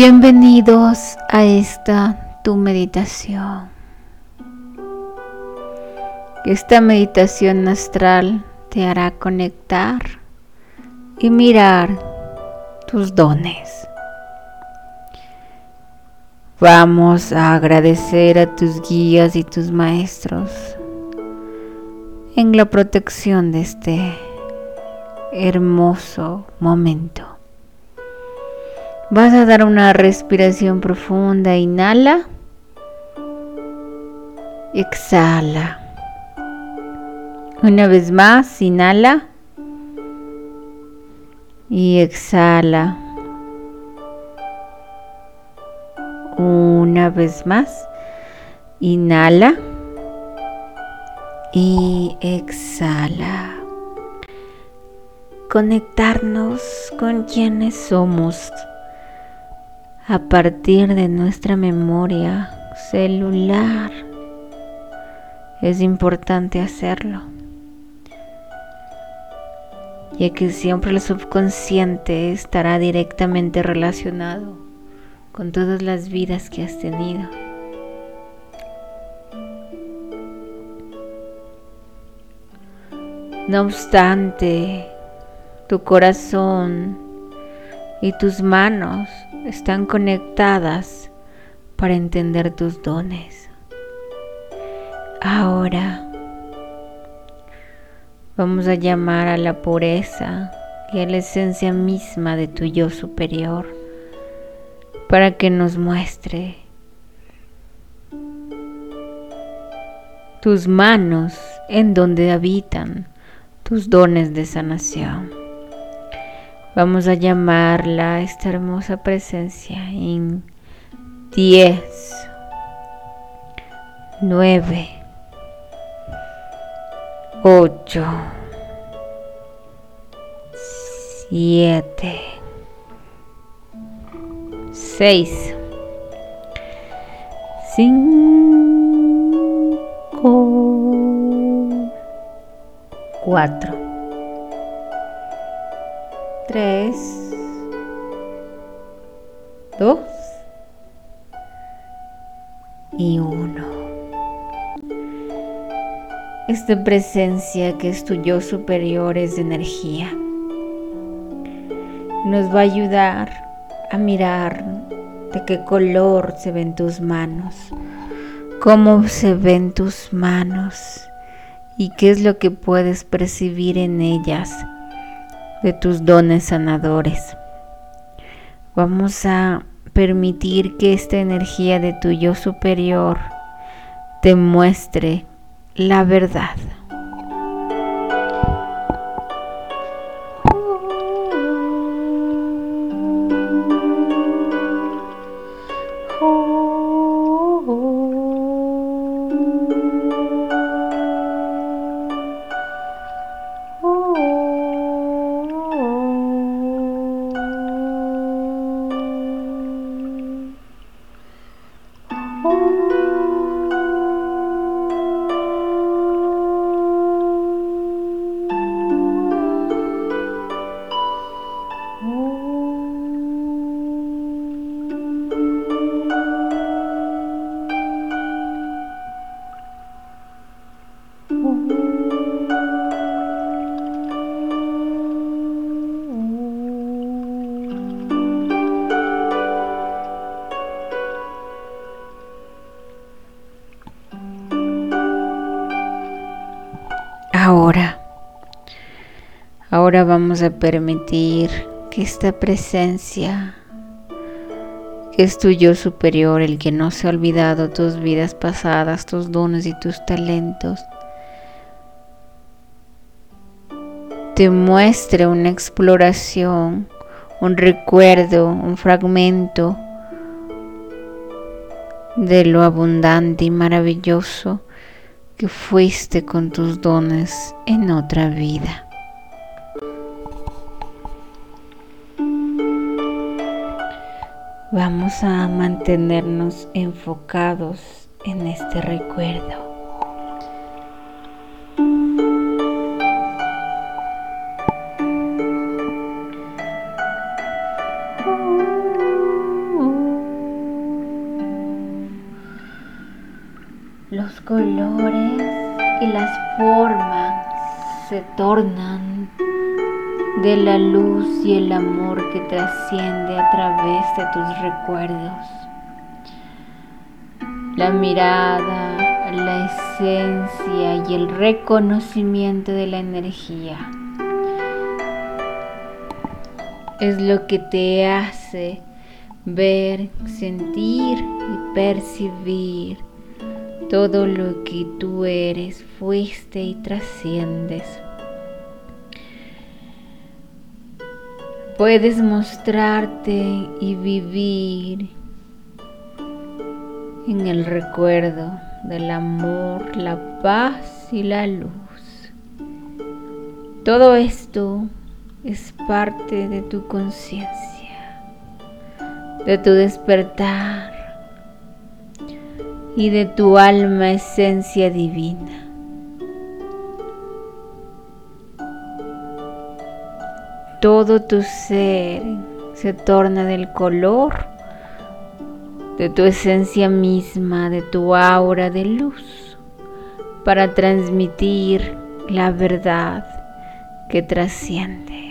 Bienvenidos a esta tu meditación. Esta meditación astral te hará conectar y mirar tus dones. Vamos a agradecer a tus guías y tus maestros en la protección de este hermoso momento. Vas a dar una respiración profunda. Inhala. Exhala. Una vez más, inhala. Y exhala. Una vez más, inhala. Y exhala. Conectarnos con quienes somos a partir de nuestra memoria celular. Es importante hacerlo, ya que siempre el subconsciente estará directamente relacionado con todas las vidas que has tenido. No obstante, tu corazón y tus manos están conectadas para entender tus dones. Ahora vamos a llamar a la pureza y a la esencia misma de tu yo superior para que nos muestre tus manos en donde habitan tus dones de sanación. Vamos a llamarla esta hermosa presencia en 10, 9, 8, 7, 6, 5, 4, 3, 2 y 1. Esta presencia que es tu yo superior es de energía. Nos va a ayudar a mirar de qué color se ven tus manos, cómo se ven tus manos y qué es lo que puedes percibir en ellas de tus dones sanadores. Vamos a permitir que esta energía de tu yo superior te muestre la verdad. Ahora, ahora vamos a permitir que esta presencia, que es tu yo superior, el que no se ha olvidado tus vidas pasadas, tus dones y tus talentos, te muestre una exploración, un recuerdo, un fragmento de lo abundante y maravilloso que fuiste con tus dones en otra vida. Vamos a mantenernos enfocados en este recuerdo. Los colores y las formas se tornan de la luz y el amor que trasciende a través de tus recuerdos. La mirada, la esencia y el reconocimiento de la energía es lo que te hace ver, sentir y percibir todo lo que tú eres, fuiste y trasciendes. Puedes mostrarte y vivir en el recuerdo del amor, la paz y la luz. Todo esto es parte de tu conciencia, de tu despertar y de tu alma esencia divina. Todo tu ser se torna del color de tu esencia misma, de tu aura de luz, para transmitir la verdad que trasciende.